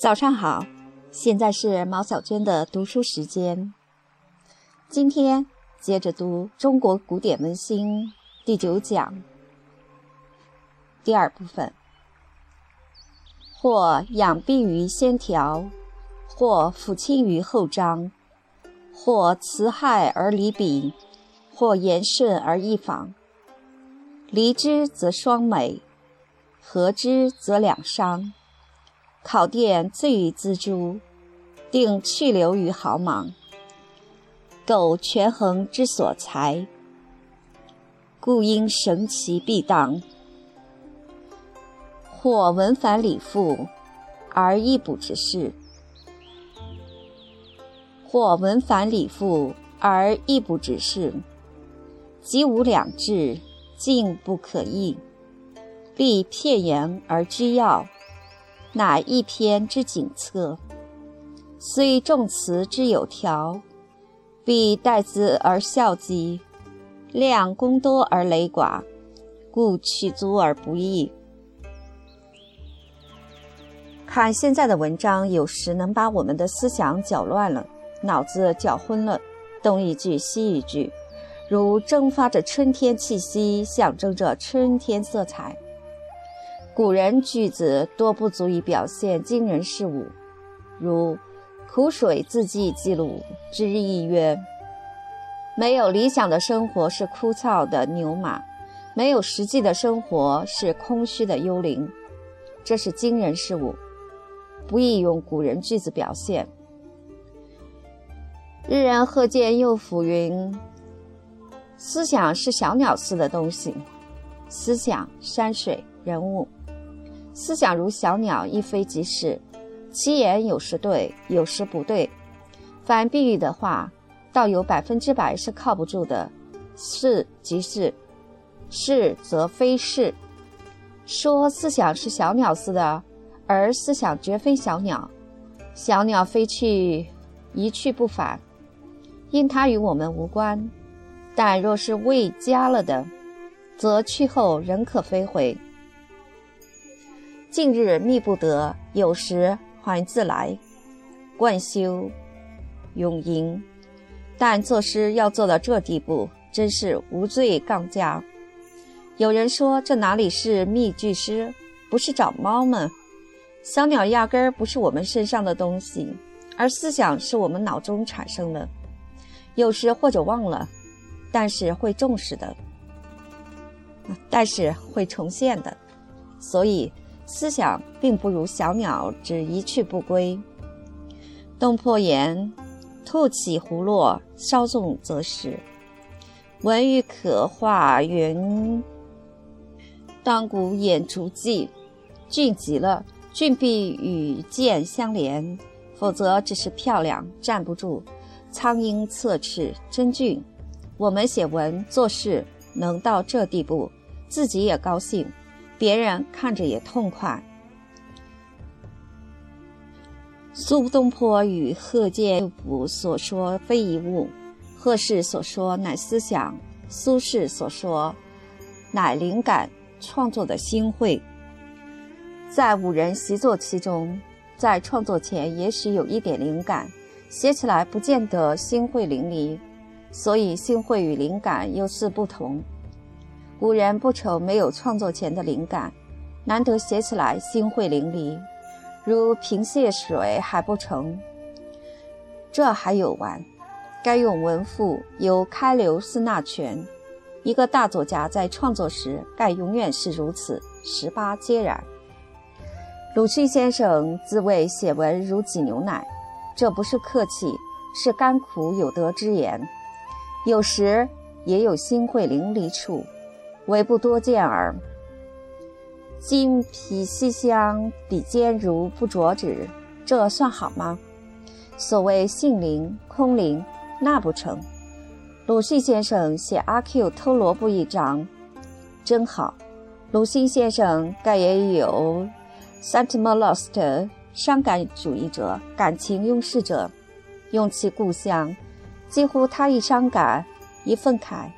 早上好，现在是毛小娟的读书时间。今天接着读《中国古典文心》第九讲第二部分。或养病于先条，或抚亲于后章，或辞害而离彼，或言顺而易访。离之则双美，合之则两伤。考殿罪于锱铢，定去留于毫芒。苟权衡之所裁，故应绳其必当。或文反理复，而易不之事；或文反理复而易不之事，即无两致，进不可易。立片言而居要。乃一篇之景策，虽重词之有条，必待之而效极，量功多而累寡，故取足而不易。看现在的文章，有时能把我们的思想搅乱了，脑子搅昏了，东一句西一句，如蒸发着春天气息，象征着春天色彩。古人句子多不足以表现惊人事物，如“苦水自记记录”之意曰：没有理想的生活是枯燥的牛马，没有实际的生活是空虚的幽灵。这是惊人事物，不易用古人句子表现。日人贺见又甫云：“思想是小鸟似的东西，思想、山水、人物。”思想如小鸟，一飞即逝，其言有时对，有时不对。反比喻的话，倒有百分之百是靠不住的。是即是，是则非是。说思想是小鸟似的，而思想绝非小鸟。小鸟飞去，一去不返，因它与我们无关。但若是未加了的，则去后仍可飞回。近日觅不得，有时还自来。贯休、永吟，但作诗要做到这地步，真是无罪杠家。有人说，这哪里是觅句诗，不是找猫吗？小鸟压根儿不是我们身上的东西，而思想是我们脑中产生的，有时或者忘了，但是会重视的，但是会重现的，所以。思想并不如小鸟，只一去不归。东坡言：“兔起胡落，稍纵则逝。”文欲可化云：“当古演竹记。”俊极了，俊必与剑相连，否则只是漂亮，站不住。苍鹰侧翅，真俊。我们写文做事能到这地步，自己也高兴。别人看着也痛快。苏东坡与贺建甫所说非一物，贺氏所说乃思想，苏轼所说乃灵感创作的心会。在五人习作其中，在创作前也许有一点灵感，写起来不见得心会淋漓，所以心会与灵感又是不同。古人不愁没有创作前的灵感，难得写起来心会淋漓，如平泻水还不成。这还有完，该用文赋由开流四纳泉。一个大作家在创作时，该永远是如此，十八皆然。鲁迅先生自谓写文如挤牛奶，这不是客气，是甘苦有得之言。有时也有心会淋漓处。唯不多见耳。今皮细香，笔尖如不着纸，这算好吗？所谓性灵、空灵，那不成。鲁迅先生写阿 Q 偷萝卜一章，真好。鲁迅先生盖也有 sentimentalist 伤感主义者、感情用事者，用其故乡，几乎他一伤感，一愤慨，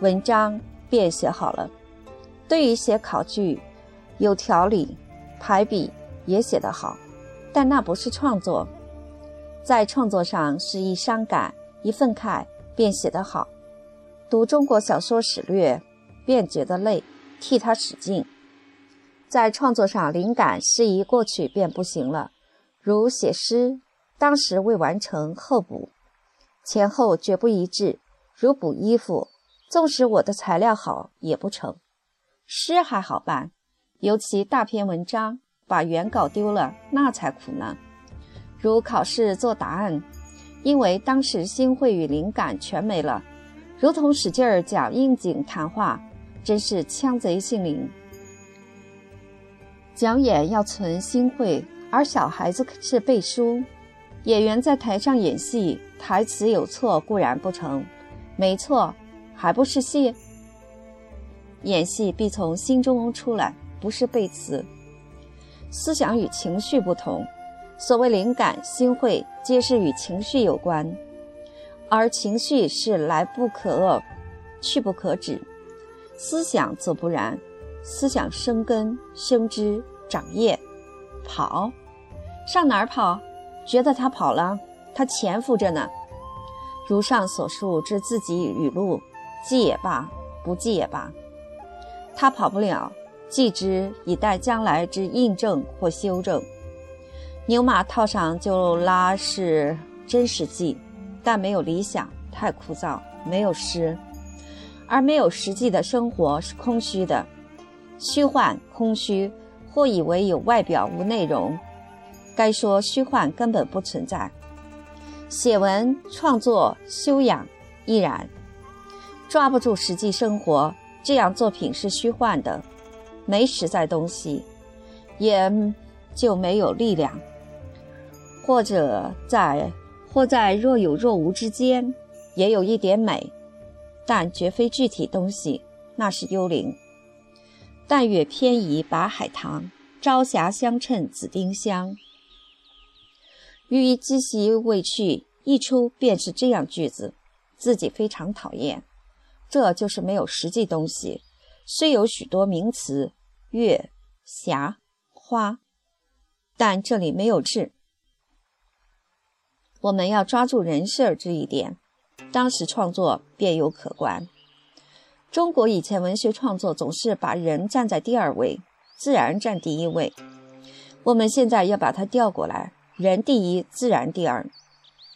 文章。便写好了。对于写考据，有条理，排比也写得好。但那不是创作。在创作上是一伤感，一愤慨，便写得好；读中国小说史略，便觉得累，替他使劲。在创作上，灵感适宜过去便不行了，如写诗，当时未完成，后补，前后绝不一致；如补衣服，纵使我的材料好，也不成。诗还好办，尤其大篇文章，把原稿丢了，那才苦呢。如考试做答案，因为当时心会与灵感全没了，如同使劲儿讲应景谈话，真是枪贼心灵。讲演要存心会，而小孩子是背书。演员在台上演戏，台词有错固然不成，没错还不是戏。演戏必从心中出来，不是背词。思想与情绪不同。所谓灵感、心会，皆是与情绪有关，而情绪是来不可遏、去不可止。思想则不然，思想生根、生枝、长叶，跑，上哪儿跑？觉得他跑了，他潜伏着呢。如上所述之自己语录，记也罢，不记也罢，他跑不了，记之以待将来之印证或修正。牛马套上就拉是真实记，但没有理想，太枯燥；没有诗，而没有实际的生活是空虚的，虚幻空虚，或以为有外表无内容。该说虚幻根本不存在。写文创作修养亦然，抓不住实际生活，这样作品是虚幻的，没实在东西，也就没有力量。或者在或在若有若无之间，也有一点美，但绝非具体东西，那是幽灵。但越偏移把海棠，朝霞相衬紫丁香。寓意积习未去，一出便是这样句子，自己非常讨厌。这就是没有实际东西，虽有许多名词，月、霞、花，但这里没有质。我们要抓住人事儿这一点，当时创作便有可观。中国以前文学创作总是把人站在第二位，自然占第一位。我们现在要把它调过来，人第一，自然第二。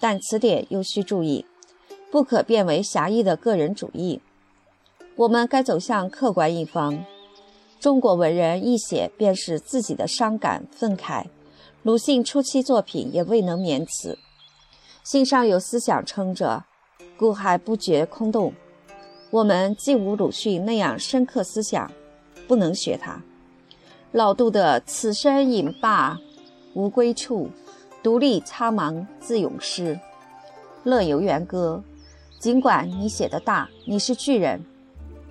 但此点又需注意，不可变为狭义的个人主义。我们该走向客观一方。中国文人一写便是自己的伤感愤慨，鲁迅初期作品也未能免此。信上有思想撑着，故还不觉空洞。我们既无鲁迅那样深刻思想，不能学他。老杜的“此生饮罢无归处，独立苍茫自咏诗”，乐游原歌。尽管你写的大，你是巨人，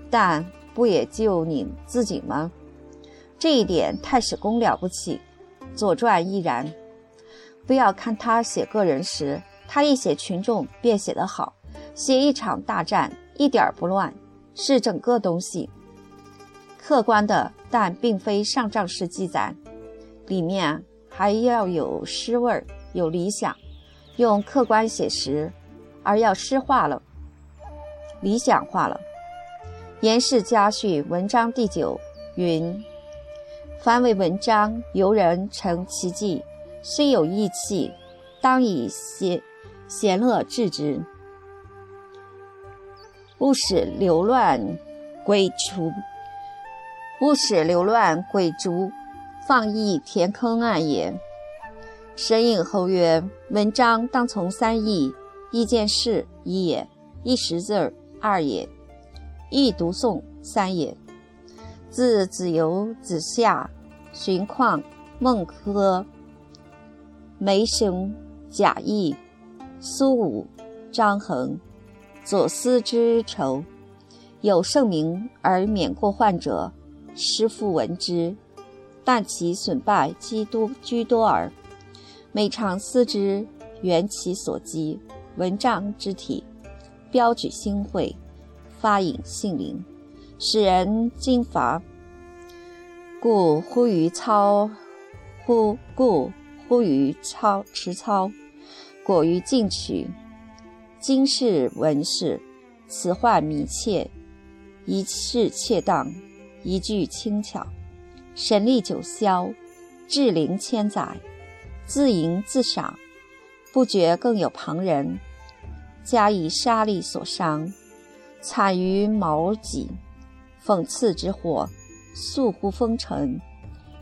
但不也就你自己吗？这一点太史公了不起，《左传》亦然。不要看他写个人时。他一写群众便写得好，写一场大战一点儿不乱，是整个东西，客观的，但并非上账式记载，里面还要有诗味儿，有理想，用客观写实，而要诗化了，理想化了。严氏家序文章第九云：凡为文章，由人成其迹，虽有意气，当以写。闲乐治之，勿使流乱鬼除；勿使流乱鬼逐，放逸填坑暗也。神隐后曰：文章当从三义：一件事一也，一识字二也，一读诵三也。自子游、子夏、荀况、孟轲、梅生、贾谊。苏武、张衡，左思之仇，有盛名而免过患者，师父闻之，但其损败积多居多耳。每常思之，缘其所积，文章之体，标举心会，发引性灵，使人惊乏。故乎于操，乎故忽于操持操，果于进取。今世文士，此患迷切，一事切当，一句轻巧，神力九霄，志灵千载，自吟自赏，不觉更有旁人，加以杀力所伤，惨于矛戟，讽刺之火，速乎风尘，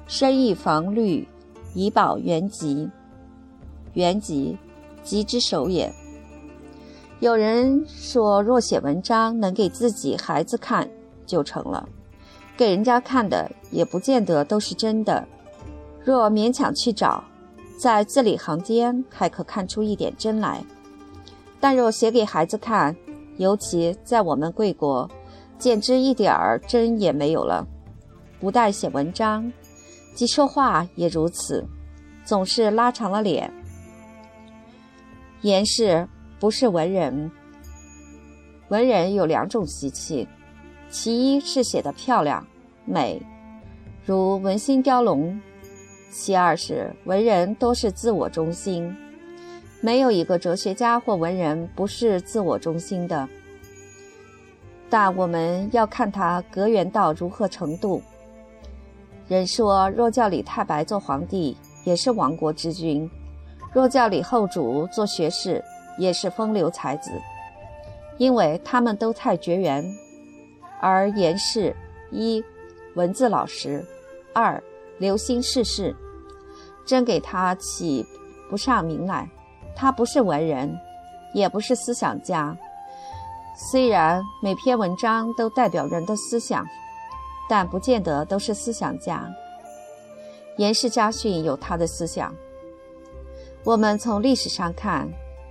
深意防虑，以保原籍。原籍，吉之首也。有人说，若写文章能给自己孩子看，就成了；给人家看的，也不见得都是真的。若勉强去找，在字里行间还可看出一点真来。但若写给孩子看，尤其在我们贵国，简直一点儿真也没有了。不但写文章，即说话也如此，总是拉长了脸。言是。不是文人，文人有两种习气，其一是写的漂亮美，如文心雕龙；其二是文人都是自我中心，没有一个哲学家或文人不是自我中心的。但我们要看他格员到如何程度。人说，若叫李太白做皇帝，也是亡国之君；若叫李后主做学士，也是风流才子，因为他们都太绝缘，而严氏一文字老实，二留心世事，真给他起不上名来。他不是文人，也不是思想家。虽然每篇文章都代表人的思想，但不见得都是思想家。严氏家训有他的思想。我们从历史上看。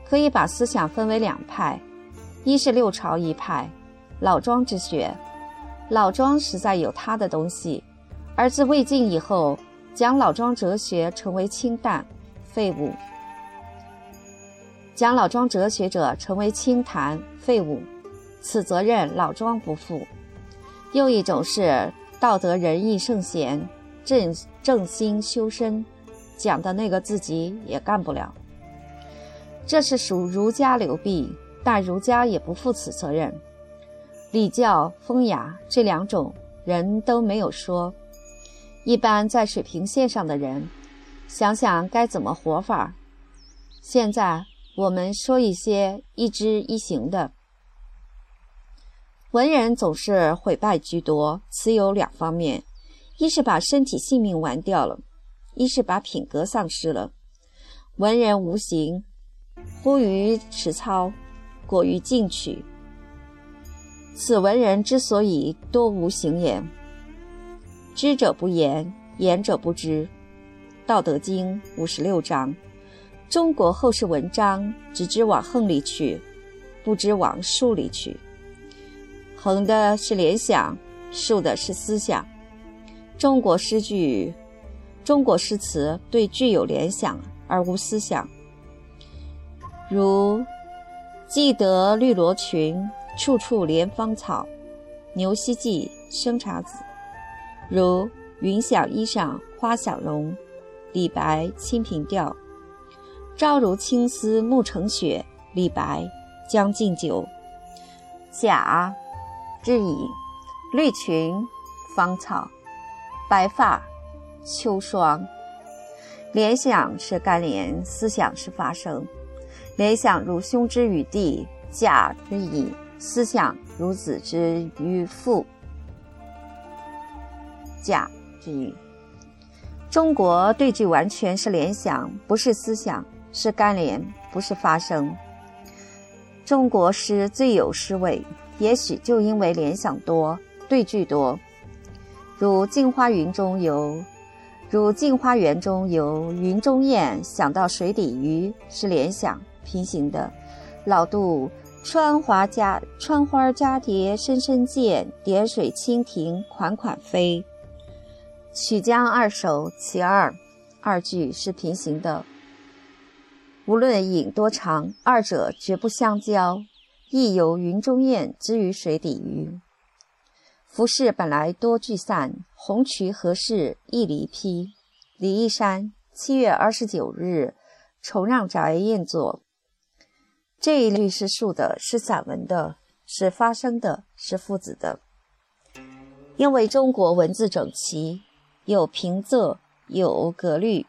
可以把思想分为两派，一是六朝一派，老庄之学。老庄实在有他的东西，而自魏晋以后，讲老庄哲学成为清淡废物，讲老庄哲学者成为清谈废物，此责任老庄不负。又一种是道德仁义圣贤，正正心修身，讲的那个自己也干不了。这是属儒家流弊，但儒家也不负此责任。礼教风雅这两种人都没有说。一般在水平线上的人，想想该怎么活法。现在我们说一些一知一行的。文人总是毁败居多，此有两方面：一是把身体性命玩掉了，一是把品格丧失了。文人无形。忽于持操，果于进取。此文人之所以多无形也。知者不言，言者不知。道德经五十六章。中国后世文章只知往横里去，不知往竖里去。横的是联想，竖的是思想。中国诗句，中国诗词对具有联想而无思想。如记得绿罗裙，处处怜芳草。牛希济生查子。如云想衣裳花想容。李白清平调。朝如青丝暮成雪。李白将进酒。甲之乙，绿裙芳草，白发秋霜。联想是干联，思想是发生。联想如兄之与弟，甲之乙；思想如子之于父，甲之乙。中国对句完全是联想，不是思想，是干联，不是发生。中国诗最有诗味，也许就因为联想多，对句多。如《镜花云》中有，如《镜花缘》中有云中雁想到水底鱼，是联想。平行的，老杜穿花加穿花蛱蝶深深见，点水蜻蜓款款飞。曲江二首其二，二句是平行的。无论影多长，二者绝不相交。亦有云中雁之于水底鱼。浮世本来多聚散，红渠何事一离披。李义山七月二十九日，重让宅宴作。这一律是竖的，是散文的，是发生的，是父子的。因为中国文字整齐，有平仄，有格律，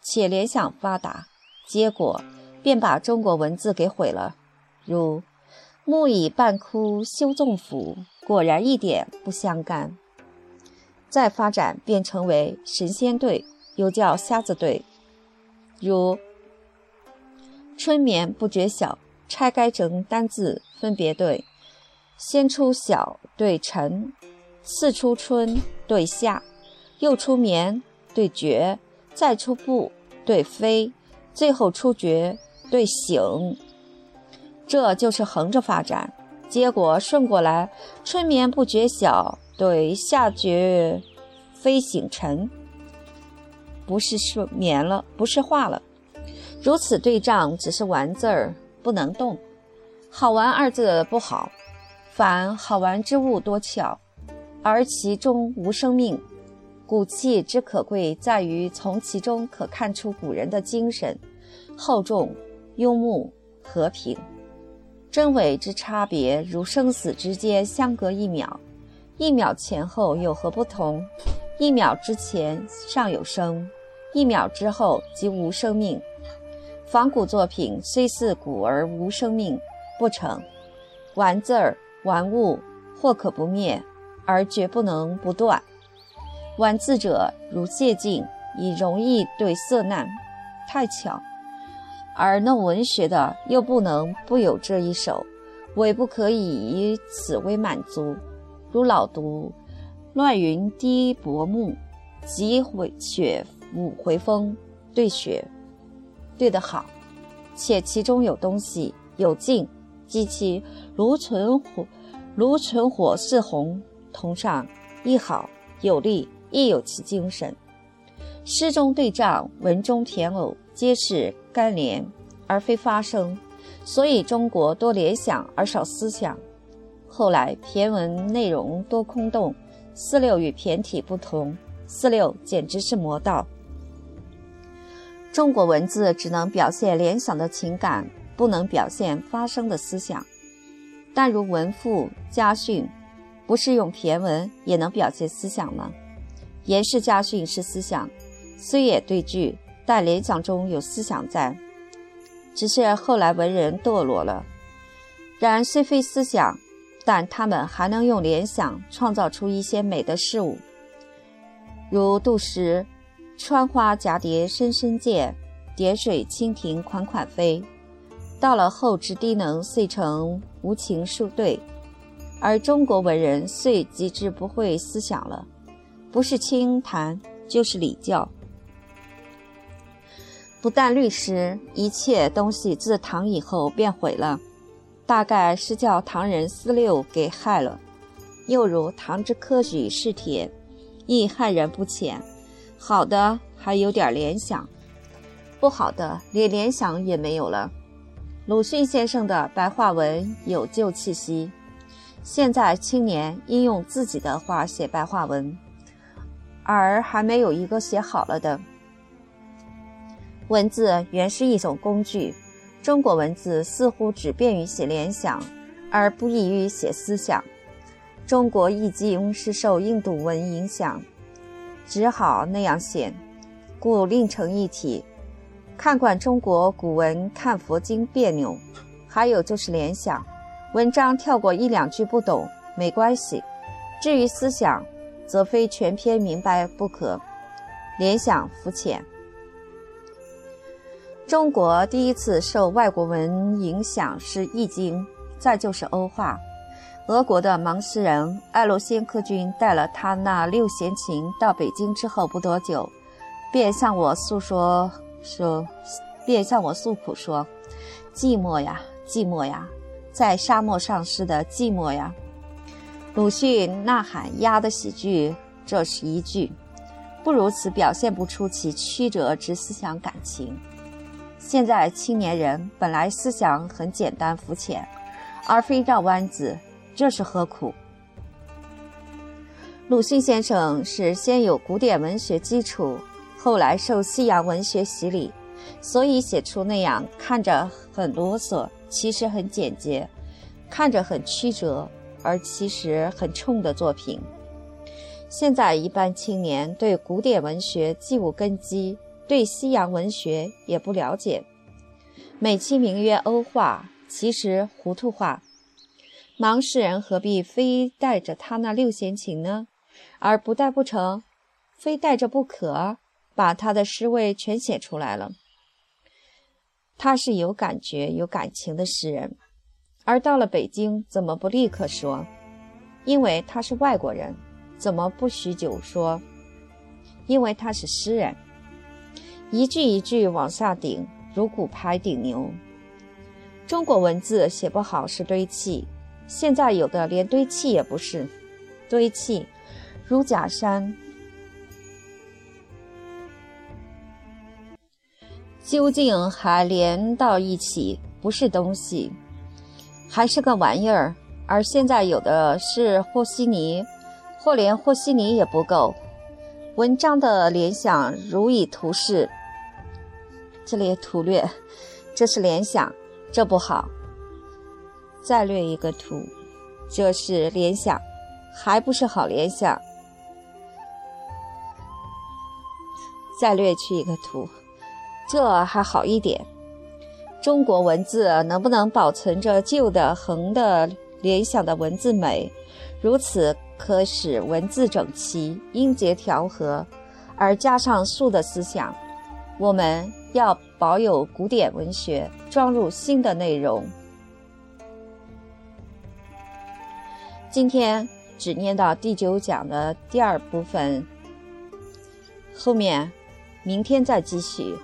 且联想发达，结果便把中国文字给毁了。如“木已半枯修纵腐”，果然一点不相干。再发展便成为神仙对，又叫瞎子对。如“春眠不觉晓”。拆开成单字分别对：先出晓对晨，次出春对夏，又出眠对觉，再出不对飞，最后出觉对醒。这就是横着发展，结果顺过来，春眠不觉晓对夏觉飞醒晨，不是睡眠了，不是话了。如此对仗，只是玩字儿。不能动，好玩二字不好，凡好玩之物多巧，而其中无生命。古器之可贵在于从其中可看出古人的精神厚重、幽默、和平。真伪之差别，如生死之间相隔一秒，一秒前后有何不同？一秒之前尚有生，一秒之后即无生命。仿古作品虽似古而无生命，不成。玩字儿、玩物，或可不灭，而绝不能不断。玩字者如谢晋，以容易对色难，太巧；而弄文学的又不能不有这一手，唯不可以以此为满足。如老读乱云低薄暮，急回雪舞回风，对雪。对得好，且其中有东西，有劲，激其如存火，如存火似红。同上亦好，有力，亦有其精神。诗中对仗，文中填偶，皆是干联，而非发生。所以中国多联想而少思想。后来骈文内容多空洞，四六与骈体不同，四六简直是魔道。中国文字只能表现联想的情感，不能表现发生的思想。但如文赋、家训，不是用骈文也能表现思想吗？言氏家训是思想，虽也对句，但联想中有思想在。只是后来文人堕落了。然虽非思想，但他们还能用联想创造出一些美的事物，如杜诗。穿花蛱蝶深深见，叠水蜻蜓款款飞。到了后之低能，遂成无情数对。而中国文人遂极致不会思想了，不是清谈就是礼教。不但律诗，一切东西自唐以后便毁了，大概是叫唐人思六给害了。又如唐之科举试帖，亦害人不浅。好的还有点联想，不好的连联想也没有了。鲁迅先生的白话文有旧气息，现在青年应用自己的话写白话文，而还没有一个写好了的。文字原是一种工具，中国文字似乎只便于写联想，而不易于写思想。中国易经是受印度文影响。只好那样写，故另成一体。看惯中国古文，看佛经别扭。还有就是联想，文章跳过一两句不懂没关系。至于思想，则非全篇明白不可。联想肤浅。中国第一次受外国文影响是《易经》，再就是欧化。俄国的盲诗人艾洛先科君带了他那六弦琴到北京之后不多久，便向我诉说说，便向我诉苦说：“寂寞呀，寂寞呀，在沙漠上诗的寂寞呀。”鲁迅呐喊压的喜剧，这是一句，不如此表现不出其曲折之思想感情。现在青年人本来思想很简单肤浅，而非绕弯子。这是何苦？鲁迅先生是先有古典文学基础，后来受西洋文学洗礼，所以写出那样看着很啰嗦，其实很简洁；看着很曲折，而其实很冲的作品。现在一般青年对古典文学既无根基，对西洋文学也不了解，美其名曰欧化，其实糊涂化。盲诗人何必非带着他那六弦琴呢？而不带不成，非带着不可，把他的诗味全写出来了。他是有感觉、有感情的诗人，而到了北京，怎么不立刻说？因为他是外国人。怎么不许久说？因为他是诗人，一句一句往下顶，如骨牌顶牛。中国文字写不好是堆砌，现在有的连堆砌也不是，堆砌如假山。究竟还连到一起，不是东西，还是个玩意儿。而现在有的是和稀泥。或连和稀泥也不够，文章的联想如以图示，这里图略，这是联想，这不好。再略一个图，这是联想，还不是好联想。再略去一个图，这还好一点。中国文字能不能保存着旧的横的联想的文字美？如此。可使文字整齐、音节调和，而加上素的思想。我们要保有古典文学，装入新的内容。今天只念到第九讲的第二部分，后面明天再继续。